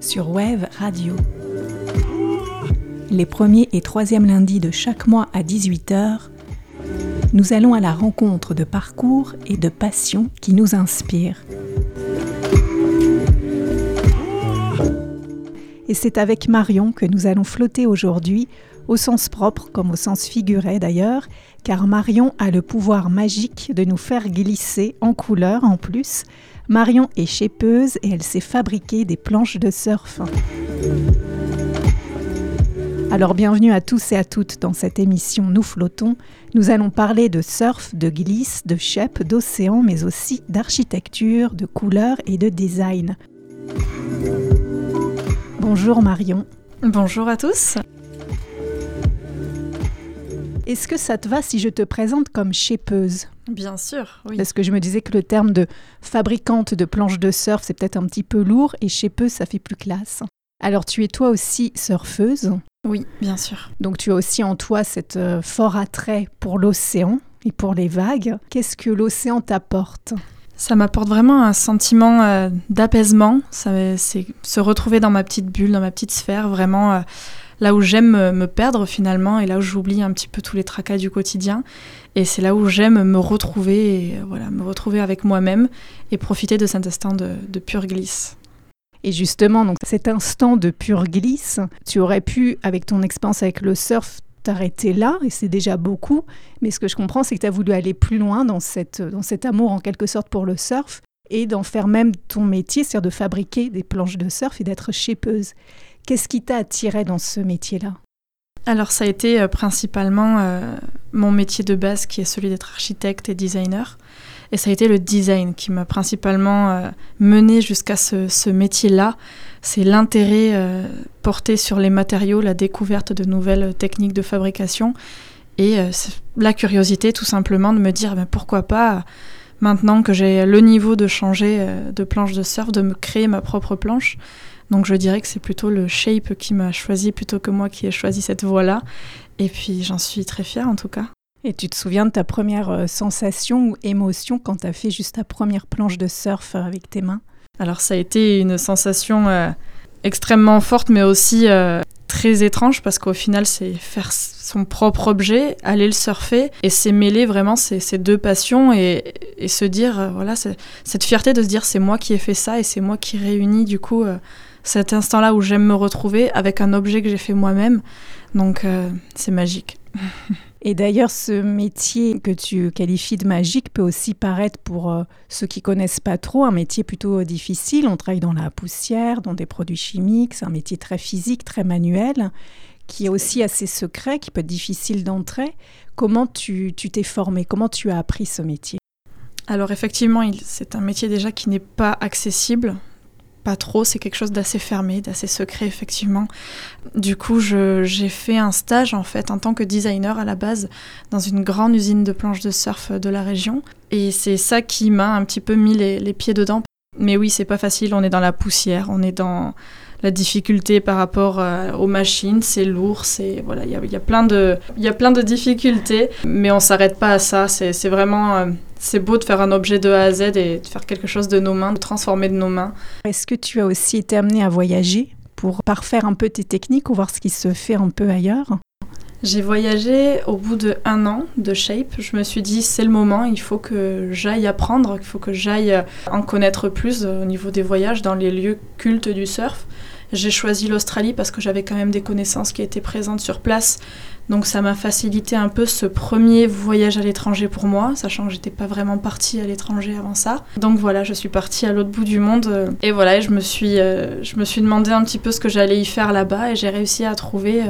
sur Wave Radio. Les premiers et troisièmes lundis de chaque mois à 18h, nous allons à la rencontre de parcours et de passions qui nous inspirent. Et c'est avec Marion que nous allons flotter aujourd'hui, au sens propre comme au sens figuré d'ailleurs, car Marion a le pouvoir magique de nous faire glisser en couleur en plus. Marion est chépeuse et elle sait fabriquer des planches de surf. Alors bienvenue à tous et à toutes dans cette émission Nous flottons. Nous allons parler de surf, de glisse, de shape, d'océan, mais aussi d'architecture, de couleurs et de design. Bonjour Marion. Bonjour à tous. Est-ce que ça te va si je te présente comme shapeuse? Bien sûr, oui. Parce que je me disais que le terme de fabricante de planches de surf, c'est peut-être un petit peu lourd et shapeuse, ça fait plus classe. Alors tu es toi aussi surfeuse? Oui, bien sûr. Donc tu as aussi en toi cet euh, fort attrait pour l'océan et pour les vagues. Qu'est-ce que l'océan t'apporte? Ça m'apporte vraiment un sentiment euh, d'apaisement. C'est se retrouver dans ma petite bulle, dans ma petite sphère, vraiment euh, là où j'aime me perdre finalement et là où j'oublie un petit peu tous les tracas du quotidien. Et c'est là où j'aime me retrouver, et, voilà, me retrouver avec moi-même et profiter de cet instant de, de pure glisse. Et justement, donc cet instant de pure glisse, tu aurais pu, avec ton expérience avec le surf, t'arrêter là, et c'est déjà beaucoup. Mais ce que je comprends, c'est que tu as voulu aller plus loin dans, cette, dans cet amour en quelque sorte pour le surf et d'en faire même ton métier, c'est-à-dire de fabriquer des planches de surf et d'être shapeuse. Qu'est-ce qui t'a attiré dans ce métier-là? Alors ça a été euh, principalement euh, mon métier de base qui est celui d'être architecte et designer. Et ça a été le design qui m'a principalement euh, mené jusqu'à ce, métier-là. C'est l'intérêt porté sur les matériaux, la découverte de nouvelles techniques de fabrication et la curiosité tout simplement de me dire ben, pourquoi pas maintenant que j'ai le niveau de changer de planche de surf, de me créer ma propre planche. Donc je dirais que c'est plutôt le shape qui m'a choisi plutôt que moi qui ai choisi cette voie-là. Et puis j'en suis très fière en tout cas. Et tu te souviens de ta première euh, sensation ou émotion quand tu as fait juste ta première planche de surf euh, avec tes mains? Alors ça a été une sensation euh, extrêmement forte mais aussi très étrange parce qu'au final c'est faire son propre objet, aller le surfer et c'est mêler vraiment ces, deux passions et, se dire, voilà, cette fierté de se dire c'est moi qui ai fait ça et c'est moi qui réunis du coup cet instant-là où j'aime me retrouver avec un objet que j'ai fait moi-même. Donc euh, c'est magique. Et d'ailleurs, ce métier que tu qualifies de magique peut aussi paraître pour euh, ceux qui connaissent pas trop un métier plutôt difficile. On travaille dans la poussière, dans des produits chimiques. C'est un métier très physique, très manuel, qui est aussi assez secret, qui peut être difficile d'entrer. Comment tu t'es formé? Comment tu as appris ce métier? Alors effectivement, c'est un métier déjà qui n'est pas accessible trop, c'est quelque chose d'assez fermé, d'assez secret effectivement. Du coup, j'ai fait un stage en fait en tant que designer à la base dans une grande usine de planches de surf de la région. Et c'est ça qui m'a un petit peu mis les, pieds dedans. Mais oui, c'est pas facile, on est dans la poussière, on est dans la difficulté par rapport euh, aux machines, c'est lourd, c'est voilà, il y a, y a, plein de il y a plein de difficultés, mais on s'arrête pas à ça. C'est vraiment euh, c'est beau de faire un objet de A à Z et de faire quelque chose de nos mains, de transformer de nos mains. Est-ce que tu as aussi été amené à voyager pour parfaire un peu tes techniques ou voir ce qui se fait un peu ailleurs? J'ai voyagé au bout de un an de Shape. Je me suis dit c'est le moment, il faut que j'aille apprendre, il faut que j'aille en connaître plus au niveau des voyages dans les lieux cultes du surf. J'ai choisi l'Australie parce que j'avais quand même des connaissances qui étaient présentes sur place. Donc ça m'a facilité un peu ce premier voyage à l'étranger pour moi, sachant que j'étais pas vraiment partie à l'étranger avant ça. Donc voilà, je suis partie à l'autre bout du monde euh, et voilà, je me suis, euh, je me suis demandé un petit peu ce que j'allais y faire là-bas et j'ai réussi à trouver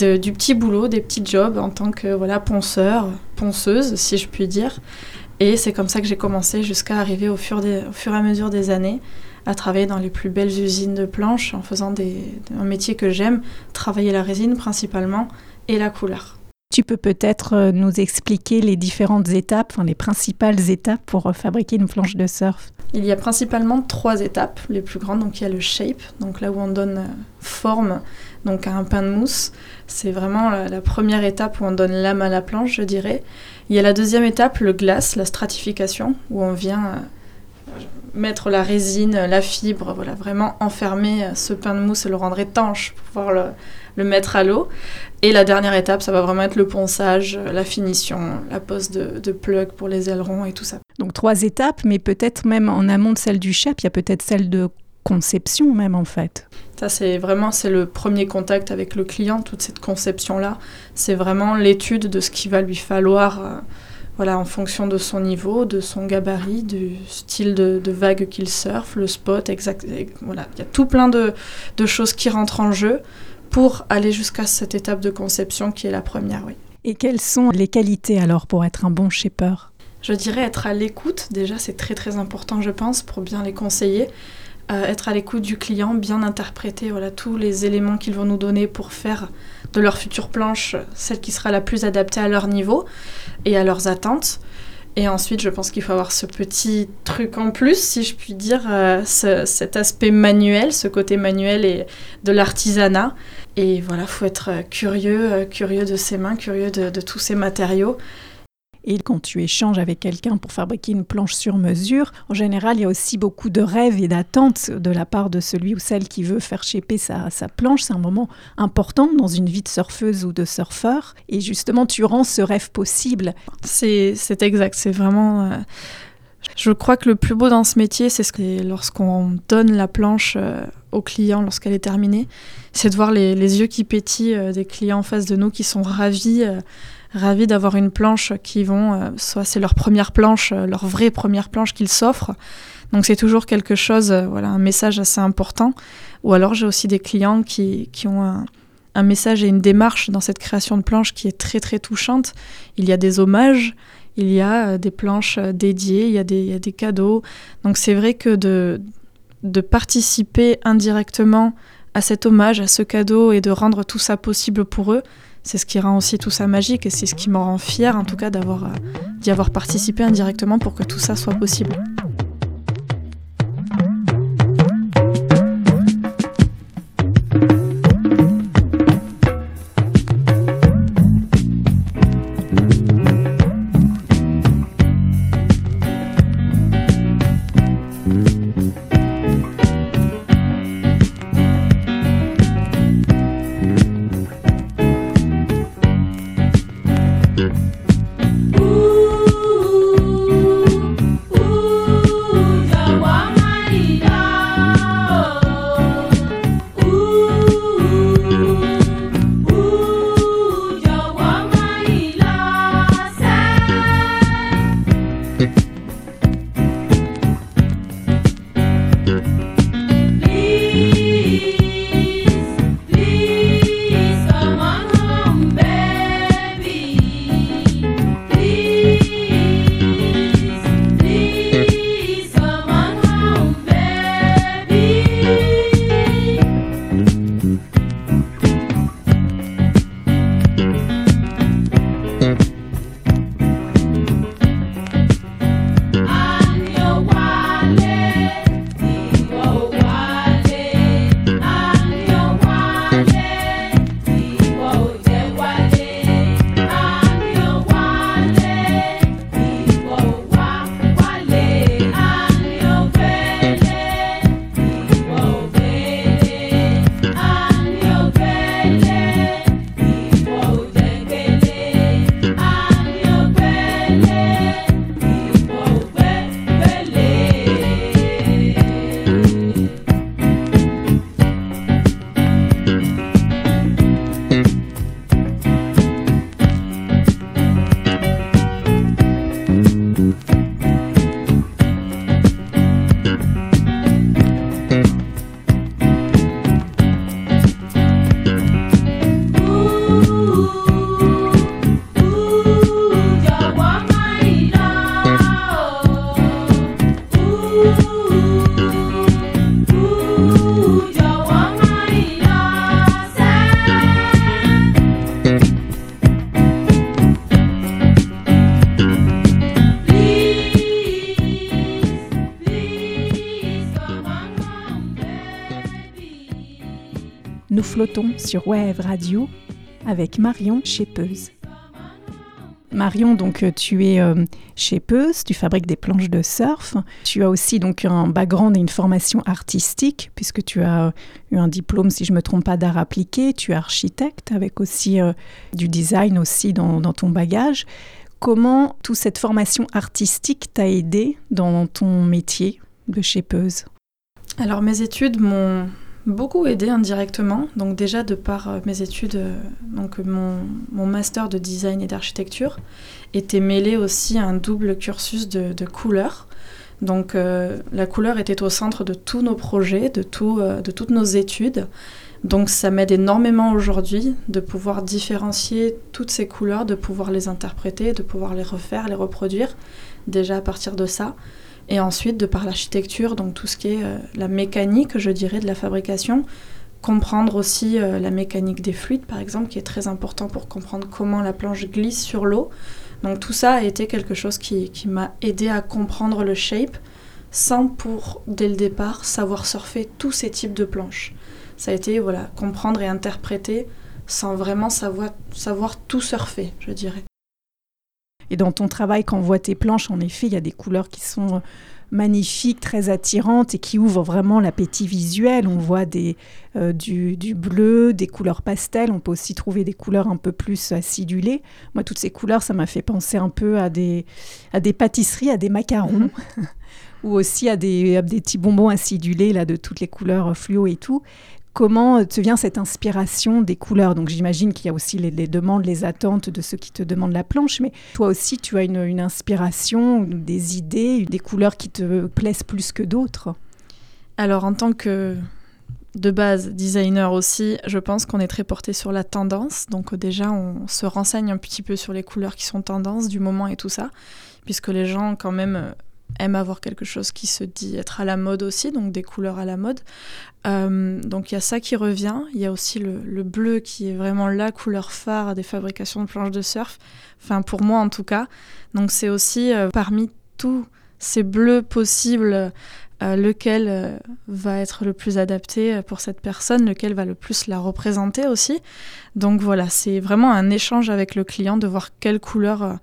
euh, du petit boulot, des petits jobs en tant que voilà ponceur, ponceuse si je puis dire. Et c'est comme ça que j'ai commencé jusqu'à arriver au fur, au fur et à mesure des années à travailler dans les plus belles usines de planches en faisant des, un métier que j'aime, travailler la résine principalement et la couleur. Tu peux peut-être euh, nous expliquer les différentes étapes, enfin les principales étapes pour euh, fabriquer une planche de surf? Il y a principalement trois étapes les plus grandes. Donc il y a le shape, donc là où on donne euh, forme donc à un pain de mousse. C'est vraiment la première étape où on donne l'âme à la planche, je dirais. Il y a la deuxième étape, le glace, la stratification, où on vient mettre la résine, la fibre, voilà, vraiment enfermer ce pain de mousse et le rendre étanche pour pouvoir le, le mettre à l'eau. Et la dernière étape, ça va vraiment être le ponçage, la finition, la pose de, de plug pour les ailerons et tout ça. Donc trois étapes, mais peut-être même en amont de celle du chef, il y a peut-être celle de conception même en fait. Ça c'est vraiment c'est le premier contact avec le client, toute cette conception là, c'est vraiment l'étude de ce qu'il va lui falloir. Euh, voilà, en fonction de son niveau, de son gabarit, du style de, vague qu'il surfe, le spot, exact. Voilà, il y a tout plein de, de, choses qui rentrent en jeu pour aller jusqu'à cette étape de conception qui est la première, oui. Et quelles sont les qualités alors pour être un bon shaper? Je dirais être à l'écoute, déjà c'est très très important je pense pour bien les conseiller. Euh, être à l'écoute du client, bien interpréter voilà, tous les éléments qu'ils vont nous donner pour faire de leur future planche celle qui sera la plus adaptée à leur niveau et à leurs attentes. Et ensuite, je pense qu'il faut avoir ce petit truc en plus, si je puis dire, euh, cet aspect manuel, ce côté manuel et de l'artisanat. Et voilà, faut être curieux, euh, curieux de ses mains, curieux de tous ces matériaux. Et quand tu échanges avec quelqu'un pour fabriquer une planche sur mesure, en général, il y a aussi beaucoup de rêves et d'attentes de la part de celui ou celle qui veut faire shaper sa, sa planche. C'est un moment important dans une vie de surfeuse ou de surfeur. Et justement, tu rends ce rêve possible. C'est exact. C'est vraiment. Euh, je crois que le plus beau dans ce métier, c'est ce lorsqu'on donne la planche euh, au client lorsqu'elle est terminée, c'est de voir les, les, yeux qui pétillent euh, des clients en face de nous qui sont ravis ravis d'avoir une planche qui vont, euh, soit c'est leur première planche, euh, leur vraie première planche qu'ils s'offrent. Donc c'est toujours quelque chose, euh, voilà, un message assez important. Ou alors j'ai aussi des clients qui, qui ont un, un, message et une démarche dans cette création de planche qui est très très touchante. Il y a des hommages, il y a des planches dédiées, il y a des, il y a des cadeaux. Donc c'est vrai que de, de participer indirectement à cet hommage, à ce cadeau et de rendre tout ça possible pour eux, c'est ce qui rend aussi tout ça magique et c'est ce qui me rend fière en tout cas d'avoir euh, d'y avoir participé indirectement pour que tout ça soit possible. Flottons sur Wave Radio avec Marion Chépeuse. Marion, donc tu es chez Peuse, tu fabriques des planches de surf. Tu as aussi donc un background et une formation artistique, puisque tu as eu un diplôme, si je me trompe pas, d'art appliqué. Tu es architecte, avec aussi du design aussi dans, ton bagage. Comment toute cette formation artistique t'a aidé dans ton métier de shapeuse Alors mes études m'ont beaucoup aidé indirectement. Donc déjà de par euh, mes études, euh, donc mon, master de design et d'architecture était mêlé aussi à un double cursus de, couleurs. Donc euh, la couleur était au centre de tous nos projets, de, tout, de toutes nos études. Donc ça m'aide énormément aujourd'hui de pouvoir différencier toutes ces couleurs, de pouvoir les interpréter, de pouvoir les refaire, les reproduire, déjà à partir de ça. Et ensuite, de par l'architecture, donc tout ce qui est euh, la mécanique, je dirais, de la fabrication, comprendre aussi euh, la mécanique des fluides, par exemple, qui est très important pour comprendre comment la planche glisse sur l'eau. Donc tout ça a été quelque chose qui, qui m'a aidé à comprendre le shape sans pour, dès le départ, savoir surfer tous ces types de planches ça a été voilà, comprendre et interpréter sans vraiment savoir, savoir tout surfer, je dirais. Et dans ton travail, quand on voit tes planches, en effet, il y a des couleurs qui sont magnifiques, très attirantes et qui ouvrent vraiment l'appétit visuel. On voit des, euh, du, du, bleu, des couleurs pastel. On peut aussi trouver des couleurs un peu plus acidulées. Moi, toutes ces couleurs, ça m'a fait penser un peu à des, à des pâtisseries, à des macarons. Mhm. ou aussi à des, à des petits bonbons acidulés là, de toutes les couleurs fluo et tout. Comment te vient cette inspiration des couleurs Donc j'imagine qu'il y a aussi les, demandes, les attentes de ceux qui te demandent la planche, mais toi aussi tu as une, inspiration, des idées, des couleurs qui te plaisent plus que d'autres? Alors en tant que de base designer aussi, je pense qu'on est très porté sur la tendance. Donc déjà on se renseigne un petit peu sur les couleurs qui sont tendances du moment et tout ça, puisque les gens quand même aime avoir quelque chose qui se dit être à la mode aussi, donc des couleurs à la mode. Euh, donc il y a ça qui revient. Il y a aussi le, bleu qui est vraiment la couleur phare des fabrications de planches de surf. Enfin pour moi en tout cas. Donc c'est aussi euh, parmi tous ces bleus possibles euh, lequel va être le plus adapté pour cette personne, lequel va le plus la représenter aussi. Donc voilà, c'est vraiment un échange avec le client de voir quelle couleur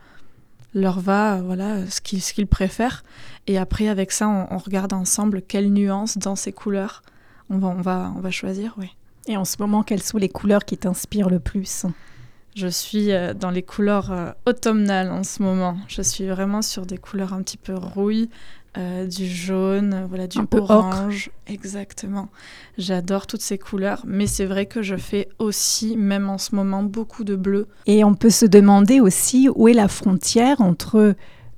leur va, voilà, ce qu'ils préfèrent. Et après, avec ça, on, regarde ensemble quelles nuances dans ces couleurs on va, on va, on va choisir, oui. Et en ce moment, quelles sont les couleurs qui t'inspirent le plus? Je suis euh, dans les couleurs euh, automnales en ce moment. Je suis vraiment sur des couleurs un petit peu rouilles, euh, du jaune, voilà, du orange. Exactement. J'adore toutes ces couleurs, mais c'est vrai que je fais aussi, même en ce moment, beaucoup de bleu. Et on peut se demander aussi où est la frontière entre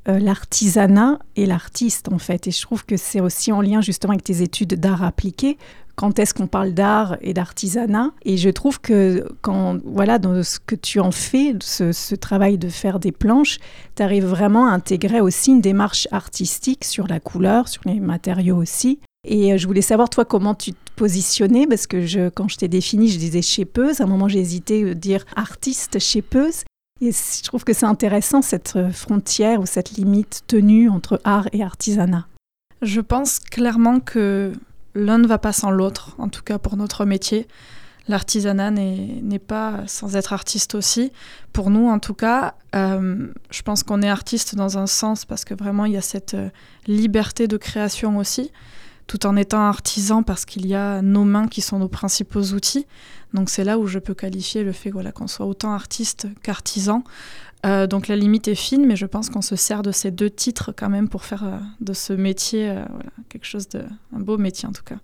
euh, l'artisanat et l'artiste, en fait. Et je trouve que c'est aussi en lien justement avec tes études d'art appliqué quand est-ce qu'on parle d'art et d'artisanat. Et je trouve que quand, voilà, dans ce que tu en fais, ce, travail de faire des planches, tu arrives vraiment à intégrer aussi une démarche artistique sur la couleur, sur les matériaux aussi. Et euh, je voulais savoir, toi, comment tu te positionnais, parce que quand je t'ai défini, je disais chépeuse. À un moment, j'ai hésité à dire artiste chépeuse. Et je trouve que c'est intéressant, cette euh, frontière ou cette limite tenue entre art et artisanat. Je pense clairement que l'un ne va pas sans l'autre, en tout cas pour notre métier. L'artisanat n'est pas sans être artiste aussi. Pour nous, en tout cas, euh, je pense qu'on est artiste dans un sens parce que vraiment, il y a cette euh, liberté de création aussi, tout en étant artisan parce qu'il y a nos mains qui sont nos principaux outils. Donc c'est là où je peux qualifier le fait voilà, qu'on soit autant artiste qu'artisan. Euh, donc la limite est fine, mais je pense qu'on se sert de ces deux titres quand même pour faire euh, de ce métier euh, quelque chose de un beau métier en tout cas.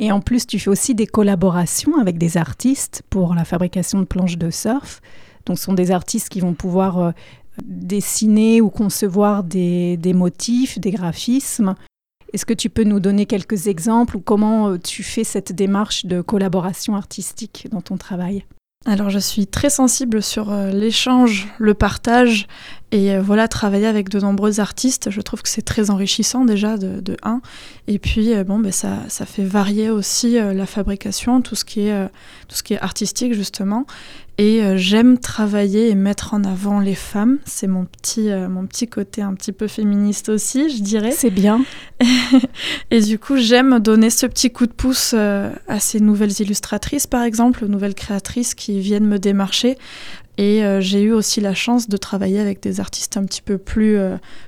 Et en plus, tu fais aussi des collaborations avec des artistes pour la fabrication de planches de surf. Donc, ce sont des artistes qui vont pouvoir dessiner ou concevoir des, des motifs, des graphismes. Est-ce que tu peux nous donner quelques exemples ou comment tu fais cette démarche de collaboration artistique dans ton travail? Alors je suis très sensible sur euh, l'échange, le partage et euh, voilà travailler avec de nombreux artistes. Je trouve que c'est très enrichissant déjà de, de un et puis euh, bon ben ça, fait varier aussi la fabrication, tout ce qui est artistique justement et euh, j'aime travailler et mettre en avant les femmes. C'est mon petit, euh, mon petit côté un petit peu féministe aussi, je dirais. C'est bien. et du coup, j'aime donner ce petit coup de pouce euh, à ces nouvelles illustratrices, par exemple, nouvelles créatrices qui viennent me démarcher. Et j'ai eu aussi la chance de travailler avec des artistes un petit peu plus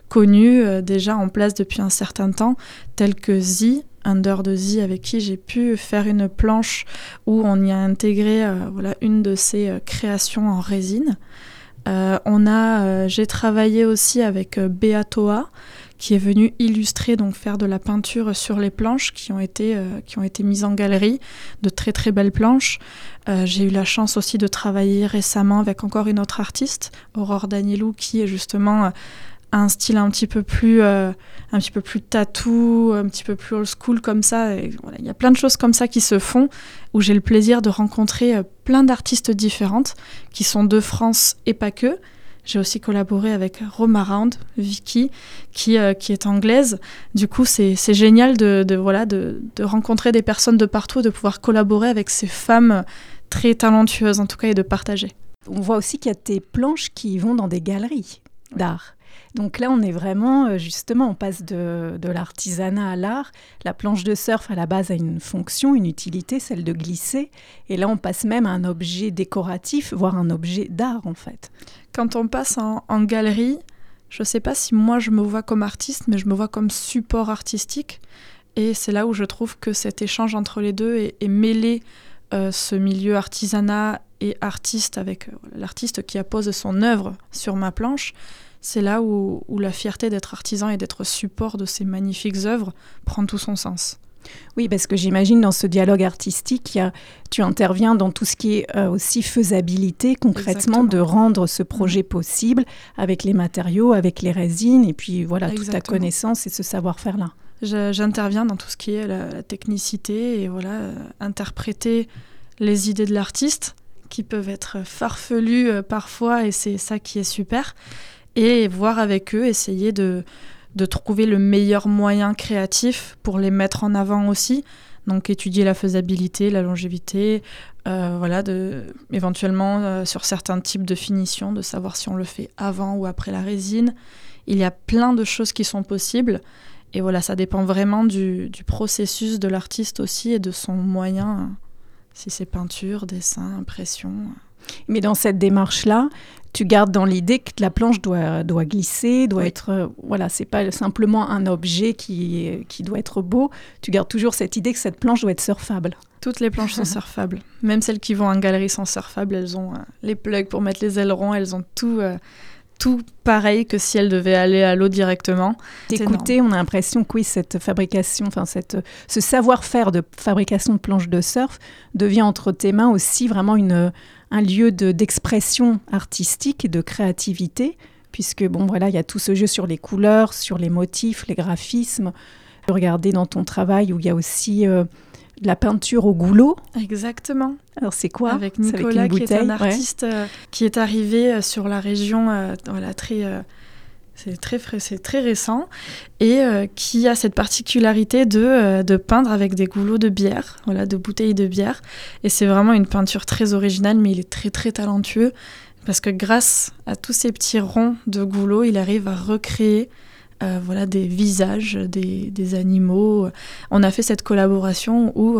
connus, déjà en place depuis un certain temps, tels que Z, Under de Z, avec qui j'ai pu faire une planche où on y a intégré voilà, une de ses créations en résine. on a, j'ai travaillé aussi avec Beatoa, qui est venu illustrer, donc faire de la peinture sur les planches qui ont été, euh, qui ont été mises en galerie, de très très belles planches. Euh, j'ai eu la chance aussi de travailler récemment avec encore une autre artiste, Aurore Danielou, qui est justement euh, un style un petit peu plus un petit peu plus tatou, un petit peu plus old school comme ça. Il y a plein de choses comme ça qui se font où j'ai le plaisir de rencontrer plein d'artistes différentes qui sont de France et pas que j'ai aussi collaboré avec Roma Round, Vicky, qui, euh, qui est anglaise. Du coup, c'est génial de, de voilà, de, de, rencontrer des personnes de partout, de pouvoir collaborer avec ces femmes très talentueuses, en tout cas, et de partager. On voit aussi qu'il y a des planches qui vont dans des galeries d'art. Donc là, on est vraiment, euh, justement, on passe de, l'artisanat à l'art. La planche de surf, à la base, a une fonction, une utilité, celle de glisser. Et là, on passe même à un objet décoratif, voire un objet d'art, en fait. Quand on passe en, galerie, je ne sais pas si moi, je me vois comme artiste, mais je me vois comme support artistique. Et c'est là où je trouve que cet échange entre les deux est, mêlé euh, ce milieu artisanat et artiste avec euh, l'artiste qui appose son œuvre sur ma planche c'est là où, la fierté d'être artisan et d'être support de ces magnifiques œuvres prend tout son sens. Oui, parce que j'imagine dans ce dialogue artistique, tu interviens dans tout ce qui est euh, aussi faisabilité concrètement de rendre ce projet possible avec les matériaux, avec les résines et puis voilà toute ta connaissance et ce savoir-faire-là. J'interviens dans tout ce qui est la, technicité et voilà euh, interpréter les idées de l'artiste qui peuvent être farfelues euh, parfois et c'est ça qui est super et voir avec eux, essayer de, de trouver le meilleur moyen créatif pour les mettre en avant aussi. Donc étudier la faisabilité, la longévité, euh, voilà, de, éventuellement euh, sur certains types de finitions, de savoir si on le fait avant ou après la résine. Il y a plein de choses qui sont possibles. Et voilà, ça dépend vraiment du, du processus de l'artiste aussi et de son moyen, si c'est peinture, dessin, impression. Mais dans cette démarche-là, tu gardes dans l'idée que la planche doit, doit glisser, doit être. Euh, voilà, c'est pas simplement un objet qui, qui doit être beau. Tu gardes toujours cette idée que cette planche doit être surfable. Toutes les planches sont surfables. Même celles qui vont en galerie sont surfables. Elles ont euh, les plugs pour mettre les ailerons, elles ont tout. Euh, tout pareil que si elles devaient aller à l'eau directement. D'écouter, on a l'impression que oui, cette fabrication, enfin cette, ce savoir-faire de fabrication de planches de surf devient entre tes mains aussi vraiment une, un lieu d'expression artistique et de créativité, puisque bon voilà, il y a tout ce jeu sur les couleurs, sur les motifs, les graphismes. Regardez dans ton travail où il y a aussi euh, de la peinture au goulot. Exactement. Alors c'est quoi? Avec Nicolas, qui est un artiste euh, qui est arrivé euh, sur la région, voilà, très c'est très c'est très récent, et euh, qui a cette particularité de, euh, de, peindre avec des goulots de bière, voilà, de bouteilles de bière. Et c'est vraiment une peinture très originale, mais il est très très talentueux, parce que grâce à tous ces petits ronds de goulots, il arrive à recréer euh, voilà, des visages, des, des, animaux. On a fait cette collaboration où,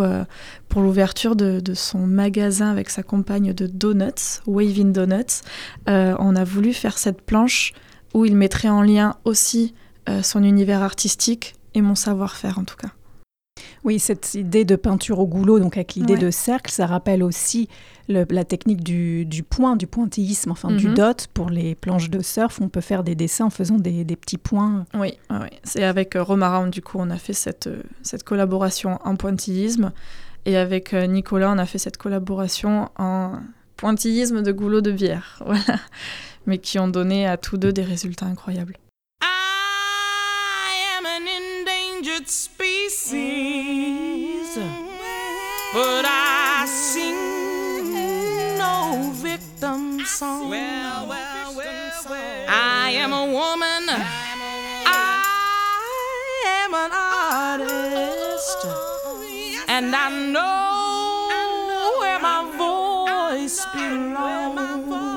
pour l'ouverture de, de, son magasin avec sa compagne de donuts, Waving Donuts, on a voulu faire cette planche où il mettrait en lien aussi euh, son univers artistique et mon savoir-faire en tout cas. Oui, cette idée de peinture au goulot, donc avec l'idée de cercle, ça rappelle aussi la technique du, point, du pointillisme, enfin du mhm. dot. Pour les planches de surf, on peut faire des dessins en faisant des, petits points. Oui, c'est avec euh, Romarin, du coup, on a fait cette, euh, cette collaboration en pointillisme. Et avec Nicolas, on a fait cette collaboration en pointillisme de goulot de bière. Voilà mais qui ont donné à tous deux des résultats incroyables. I am an endangered species, but I sing no victim song. I am a woman. I am an artist, and I know where my voice belongs.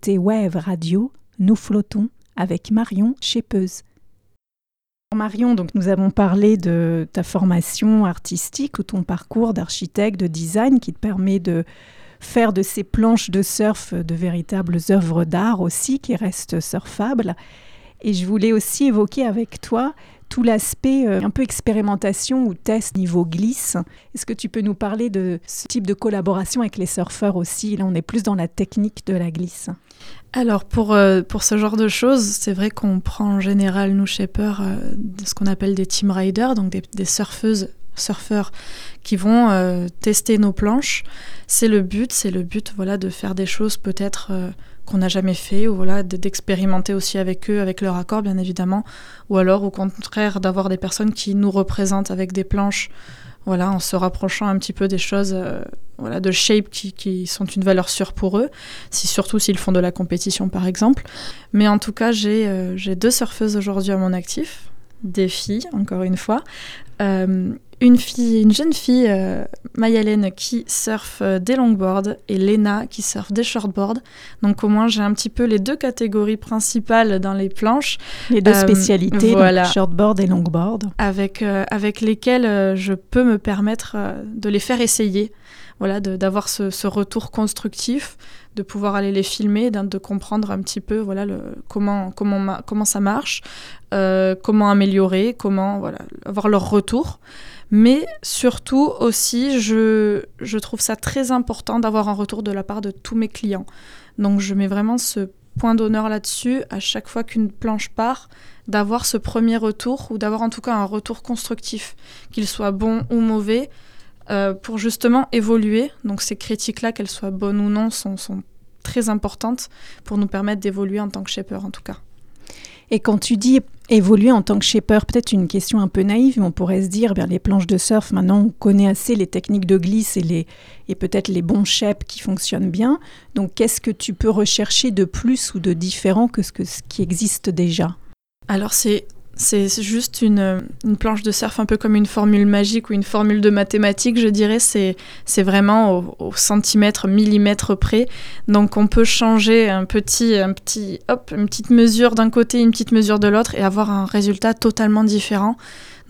Écoutez Wave Radio, nous flottons avec Marion Chepeuse. Marion, donc nous avons parlé de ta formation artistique ou ton parcours d'architecte, de design qui te permet de faire de ces planches de surf de véritables œuvres d'art aussi qui restent surfables. Et je voulais aussi évoquer avec toi tout l'aspect euh, un peu expérimentation ou test niveau glisse. Est-ce que tu peux nous parler de ce type de collaboration avec les surfeurs aussi? Là, on est plus dans la technique de la glisse. Alors pour, euh, pour ce genre de choses, c'est vrai qu'on prend en général, nous, Shaper, euh, ce qu'on appelle des team riders, donc des, surfeuses surfeurs qui vont tester nos planches. C'est le but, c'est le but voilà, de faire des choses peut-être qu'on n'a jamais fait, ou voilà, d'expérimenter aussi avec eux, avec leur accord bien évidemment, ou alors au contraire d'avoir des personnes qui nous représentent avec des planches, voilà, en se rapprochant un petit peu des choses, euh, voilà, de shape qui, sont une valeur sûre pour eux, si, surtout s'ils font de la compétition par exemple. Mais en tout cas, j'ai euh, deux surfeuses aujourd'hui à mon actif, des filles, encore une fois. Euh, une fille, une jeune fille, euh, Mayalène, qui surfe euh, des longboards et Lena qui surfe des shortboards. Donc au moins j'ai un petit peu les deux catégories principales dans les planches. Les deux spécialités, voilà. shortboard et longboard. Avec, avec lesquelles je peux me permettre de les faire essayer. Voilà, d'avoir ce, ce, retour constructif, de pouvoir aller les filmer, de comprendre un petit peu voilà, le, comment, comment, comment ça marche, comment améliorer, comment voilà, avoir leur retour. Mais surtout aussi, je, je trouve ça très important d'avoir un retour de la part de tous mes clients. Donc je mets vraiment ce point d'honneur là-dessus à chaque fois qu'une planche part, d'avoir ce premier retour ou d'avoir en tout cas un retour constructif, qu'il soit bon ou mauvais, euh, pour justement évoluer. Donc ces critiques-là, qu'elles soient bonnes ou non, sont, sont très importantes pour nous permettre d'évoluer en tant que shaper en tout cas. Et quand tu dis évoluer en tant que shaper, peut-être une question un peu naïve, mais on pourrait se dire, bien, les planches de surf, maintenant on connaît assez les techniques de glisse et, les, et peut-être les bons shapes qui fonctionnent bien. Donc qu'est-ce que tu peux rechercher de plus ou de différent que ce, que, ce qui existe déjà? Alors c'est C'est juste une, une, planche de surf un peu comme une formule magique ou une formule de mathématiques, je dirais. C'est vraiment au, au, centimètre, millimètre près. Donc on peut changer un petit, un petit, hop, une petite mesure d'un côté, une petite mesure de l'autre et avoir un résultat totalement différent.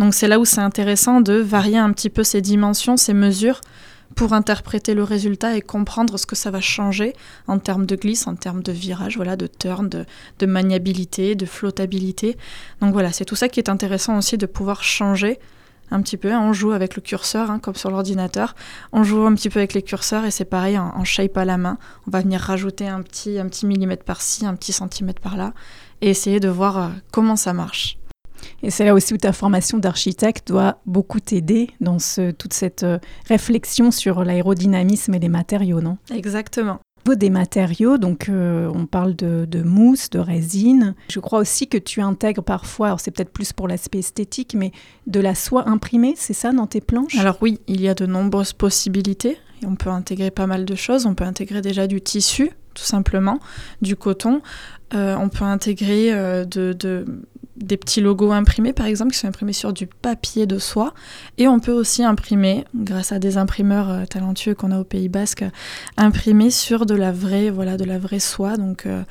Donc c'est là où c'est intéressant de varier un petit peu ces dimensions, ces mesures pour interpréter le résultat et comprendre ce que ça va changer en termes de glisse, en termes de virage, voilà, de turn, de, maniabilité, de flottabilité. Donc voilà, c'est tout ça qui est intéressant aussi de pouvoir changer un petit peu. On joue avec le curseur, hein, comme sur l'ordinateur. On joue un petit peu avec les curseurs et c'est pareil en, shape à la main. On va venir rajouter un petit, un petit millimètre par-ci, un petit centimètre par-là et essayer de voir euh, comment ça marche. Et c'est là aussi où ta formation d'architecte doit beaucoup t'aider dans ce, toute cette euh, réflexion sur l'aérodynamisme et les matériaux, non? Exactement. Au niveau des matériaux, donc euh, on parle de, mousse, de résine. Je crois aussi que tu intègres parfois, alors c'est peut-être plus pour l'aspect esthétique, mais de la soie imprimée, c'est ça dans tes planches? Alors oui, il y a de nombreuses possibilités. Et on peut intégrer pas mal de choses. On peut intégrer déjà du tissu, tout simplement, du coton. Euh, on peut intégrer de, des petits logos imprimés, par exemple, qui sont imprimés sur du papier de soie. Et on peut aussi imprimer, grâce à des imprimeurs euh, talentueux qu'on a au Pays Basque, imprimer sur de la vraie, voilà, de la vraie soie, donc euh,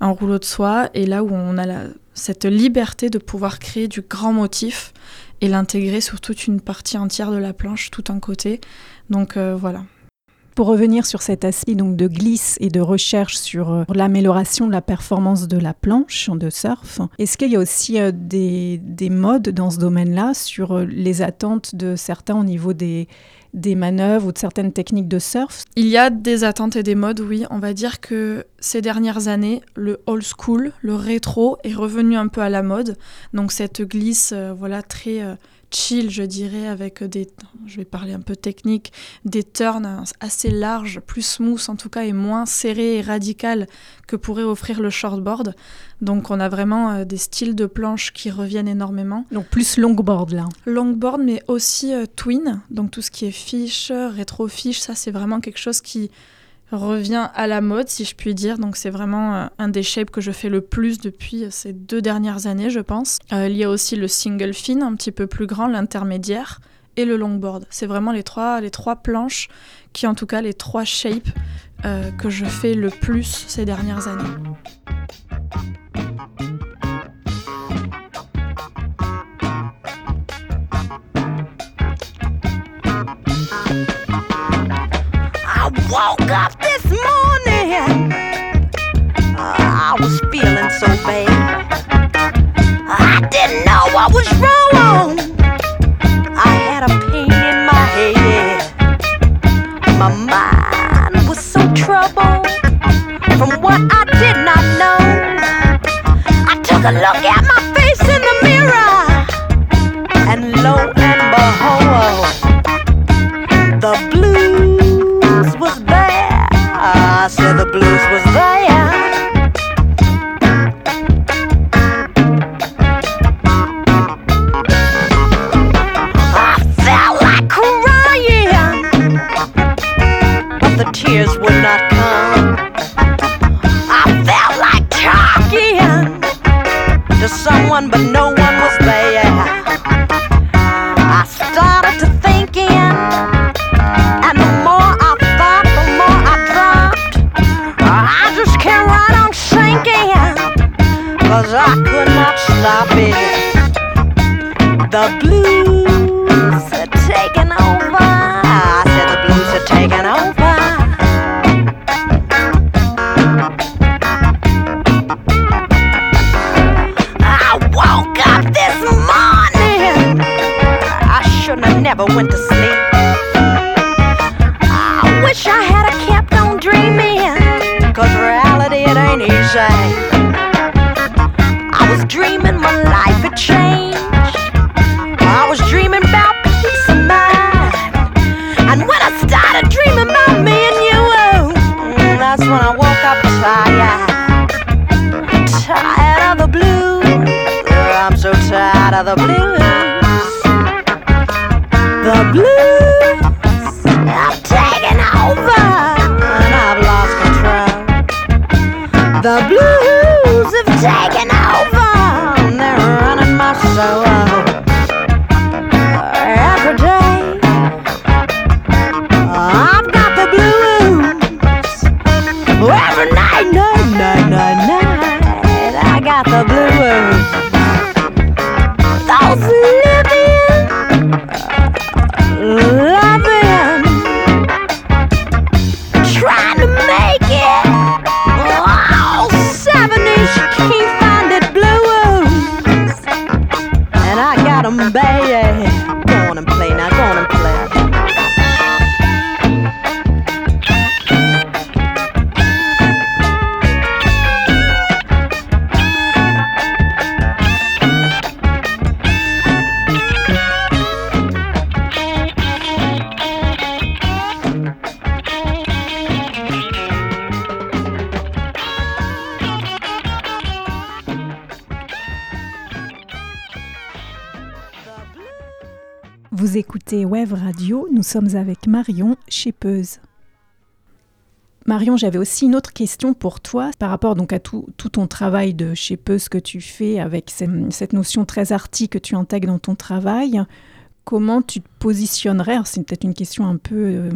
un rouleau de soie. Et là où on a cette liberté de pouvoir créer du grand motif et l'intégrer sur toute une partie entière de la planche, tout un côté. Donc euh, voilà. Pour revenir sur cet aspect donc de glisse et de recherche sur euh, l'amélioration de la performance de la planche de surf, est-ce qu'il y a aussi euh, des, des modes dans ce domaine-là sur euh, les attentes de certains au niveau des, des manœuvres ou de certaines techniques de surf? Il y a des attentes et des modes, oui. On va dire que ces dernières années, le old school, le rétro est revenu un peu à la mode. Donc cette glisse, voilà, très chill, je dirais, avec des, je vais parler un peu technique, des turns assez larges, plus smooth en tout cas, et moins serrés et radical que pourrait offrir le shortboard. Donc on a vraiment euh, des styles de planches qui reviennent énormément. Donc plus longboard là. Longboard, mais aussi euh, twin, donc tout ce qui est fish, rétro fish, ça c'est vraiment quelque chose qui revient à la mode, si je puis dire. Donc c'est vraiment euh, un des shapes que je fais le plus depuis ces deux dernières années, je pense. Euh, il y a aussi le single fin, un petit peu plus grand, l'intermédiaire, et le longboard. C'est vraiment les trois, les trois planches qui, en tout cas, les trois shapes euh, que je fais le plus ces dernières années. Woke up this morning, I was feeling so bad. I didn't know what was wrong. I had a pain in my head. My mind was so troubled from what I did not know. I took a look at my blues was there. I felt like crying, but the tears would not come. I felt like talking to someone, but The blues of Jack. Sommes avec Marion Chépeuse. Marion, j'avais aussi une autre question pour toi par rapport donc à tout, tout ton travail de chépeuse que tu fais avec cette notion très arty que tu intègres dans ton travail. Comment tu te positionnerais? C'est peut-être une question un peu euh,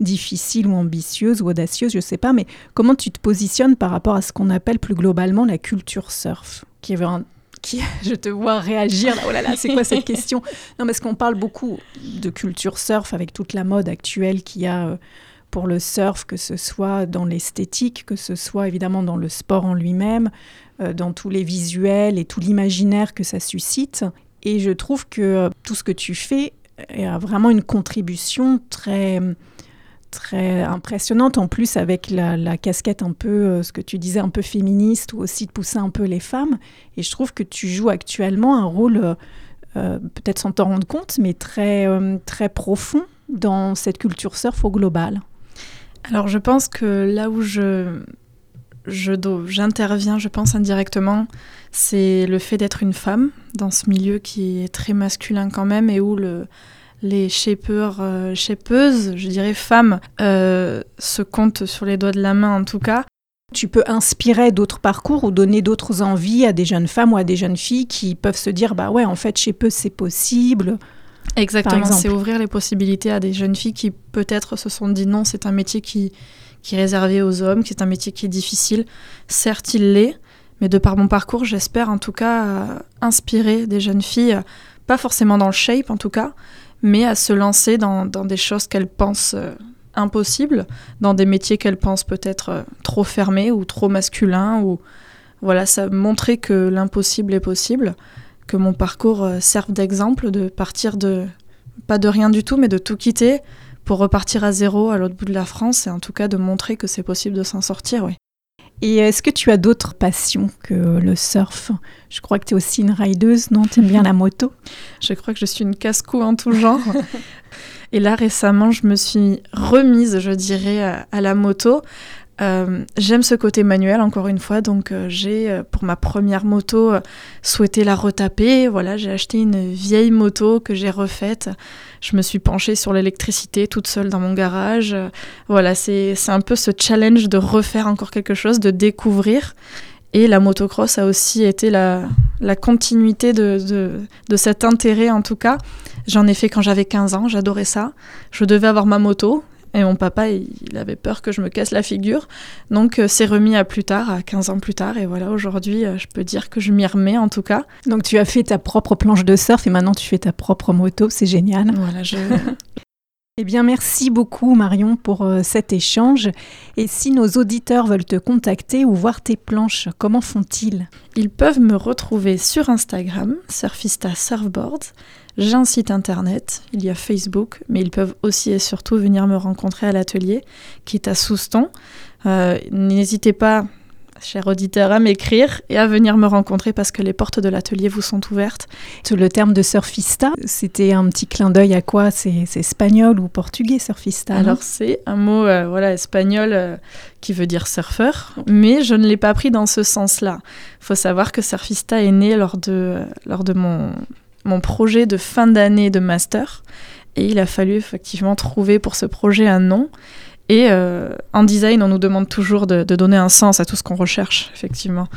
difficile ou ambitieuse ou audacieuse, je ne sais pas, mais comment tu te positionnes par rapport à ce qu'on appelle plus globalement la culture surf qui est qui, je te vois réagir là, oh là là, c'est quoi cette question? Non, parce qu'on parle beaucoup de culture surf avec toute la mode actuelle qu'il y a euh, pour le surf, que ce soit dans l'esthétique, que ce soit évidemment dans le sport en lui-même, euh, dans tous les visuels et tout l'imaginaire que ça suscite. Et je trouve que euh, tout ce que tu fais a vraiment une contribution très très impressionnante en plus avec la, casquette un peu, euh, ce que tu disais, un peu féministe ou aussi de pousser un peu les femmes. Et je trouve que tu joues actuellement un rôle, euh, euh, peut-être sans t'en rendre compte, mais très, très profond dans cette culture surf au global. Alors je pense que là où je j'interviens, je pense indirectement, c'est le fait d'être une femme dans ce milieu qui est très masculin quand même et où le les shapeurs, euh, shapeuses, je dirais femmes, euh, se comptent sur les doigts de la main en tout cas. Tu peux inspirer d'autres parcours ou donner d'autres envies à des jeunes femmes ou à des jeunes filles qui peuvent se dire bah ouais en fait peu c'est possible. Exactement, c'est ouvrir les possibilités à des jeunes filles qui peut-être se sont dit non, c'est un métier qui, qui est réservé aux hommes, qui est un métier qui est difficile. Certes, il l'est, mais de par mon parcours, j'espère en tout cas euh, inspirer des jeunes filles, pas forcément dans le shape en tout cas, mais à se lancer dans, dans des choses qu'elles pensent euh, impossibles, dans des métiers qu'elles pensent peut-être euh, trop fermés ou trop masculins, ou voilà, ça montrer que l'impossible est possible que mon parcours euh, serve d'exemple de partir de pas de rien du tout mais de tout quitter pour repartir à zéro à l'autre bout de la France et en tout cas de montrer que c'est possible de s'en sortir oui. Et est-ce que tu as d'autres passions que le surf? Je crois que tu es aussi une rideuse, non? Tu aimes bien la moto? Je crois que je suis une casse-cou en tout genre. et là récemment, je me suis remise, je dirais, à, à la moto. Euh, J'aime ce côté manuel, encore une fois, donc euh, j'ai, euh, pour ma première moto, souhaité la retaper. Voilà, j'ai acheté une vieille moto que j'ai refaite. Je me suis penchée sur l'électricité toute seule dans mon garage. Voilà, c'est un peu ce challenge de refaire encore quelque chose, de découvrir. Et la motocross a aussi été la, la continuité de, de, de cet intérêt, en tout cas. J'en ai fait quand j'avais 15 ans, j'adorais ça. Je devais avoir ma moto. Et mon papa, il avait peur que je me casse la figure. Donc, euh, c'est remis à plus tard, à 15 ans plus tard. Et voilà, aujourd'hui, euh, je peux dire que je m'y remets, en tout cas. Donc tu as fait ta propre planche de surf et maintenant tu fais ta propre moto, c'est génial. Voilà, je... Eh bien, merci beaucoup Marion pour euh, cet échange. Et si nos auditeurs veulent te contacter ou voir tes planches, comment font-ils? Ils peuvent me retrouver sur Instagram, Surfista Surfboards. J'ai un site internet, il y a Facebook, mais ils peuvent aussi et surtout venir me rencontrer à l'atelier qui est à Souston. Euh, N'hésitez pas, chers auditeurs, à m'écrire et à venir me rencontrer parce que les portes de l'atelier vous sont ouvertes. Le terme de surfista, c'était un petit clin d'œil à quoi? C'est espagnol ou portugais surfista Alors c'est un mot euh, voilà espagnol euh, qui veut dire surfeur, mais je ne l'ai pas pris dans ce sens-là. Il faut savoir que Surfista est né lors de, euh, lors de mon, mon projet de fin d'année de master, et il a fallu effectivement trouver pour ce projet un nom. Et euh, en design, on nous demande toujours de, de donner un sens à tout ce qu'on recherche, effectivement.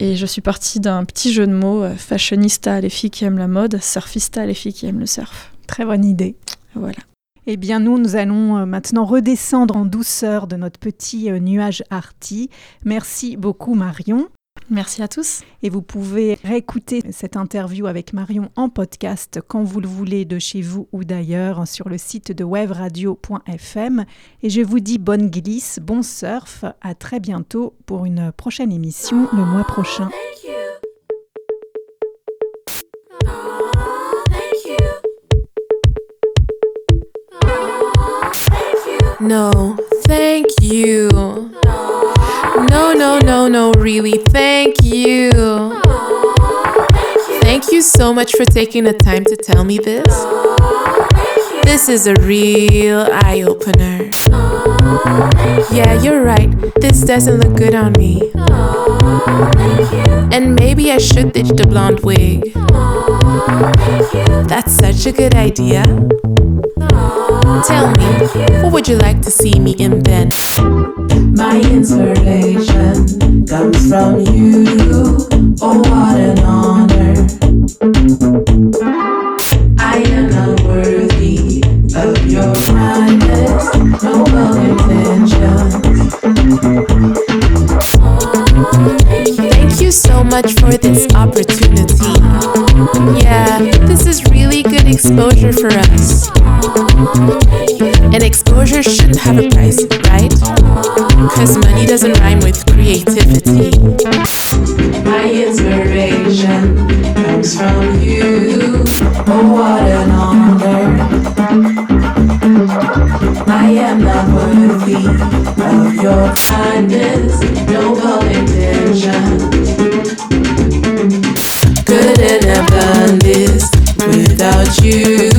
Et je suis partie d'un petit jeu de mots, euh, fashionista, les filles qui aiment la mode, surfista, les filles qui aiment le surf. Très bonne idée. Voilà. Eh bien, nous, nous allons euh, maintenant redescendre en douceur de notre petit euh, nuage arty. Merci beaucoup, Marion. Merci à tous. Et vous pouvez réécouter cette interview avec Marion en podcast quand vous le voulez de chez vous ou d'ailleurs sur le site de webradio.fm. Et je vous dis bonne glisse, bon surf, à très bientôt pour une prochaine émission le mois prochain. No, thank you. No, no, no, no, really, thank you. Thank you so much for taking the time to tell me this. This is a real eye opener. Yeah, you're right, this doesn't look good on me. And maybe I should ditch the blonde wig. That's such a good idea. Tell me, what would you like to see me in then? My inspiration comes from you. Oh, what an honor. I am not worthy of your kindness, noble intentions. Thank you so much for this opportunity. Yeah, this is really good exposure for us. And exposure shouldn't have a price, right? Because money doesn't rhyme with creativity. My inspiration comes from you. Oh, what an honor. I am not worthy of your kindness, noble intentions. Couldn't have done this without you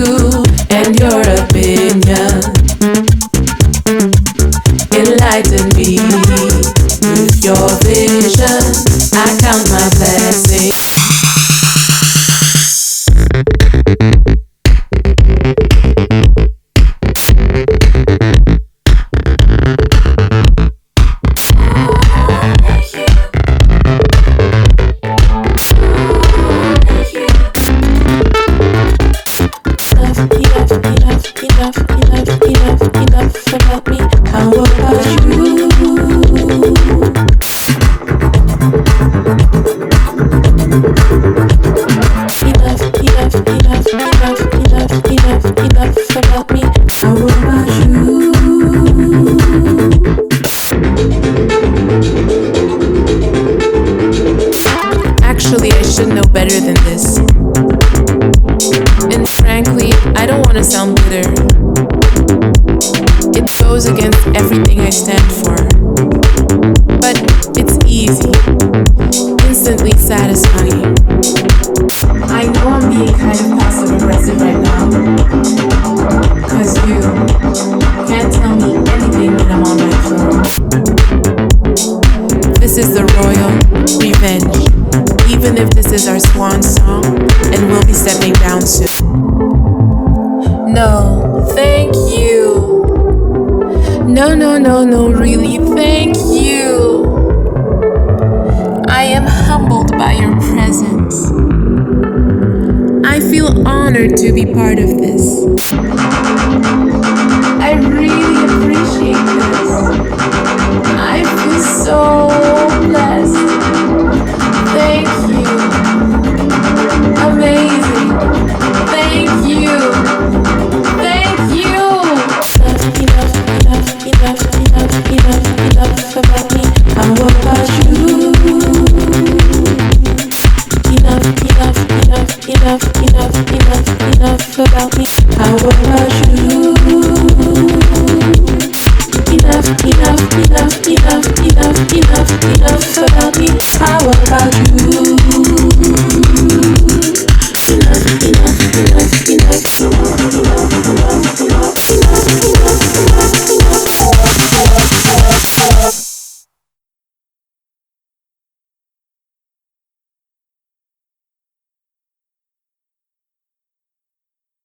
No, thank you. No, no, no, no, really, thank you. I am humbled by your presence. I feel honored to be part of this. I really appreciate this. I feel so blessed.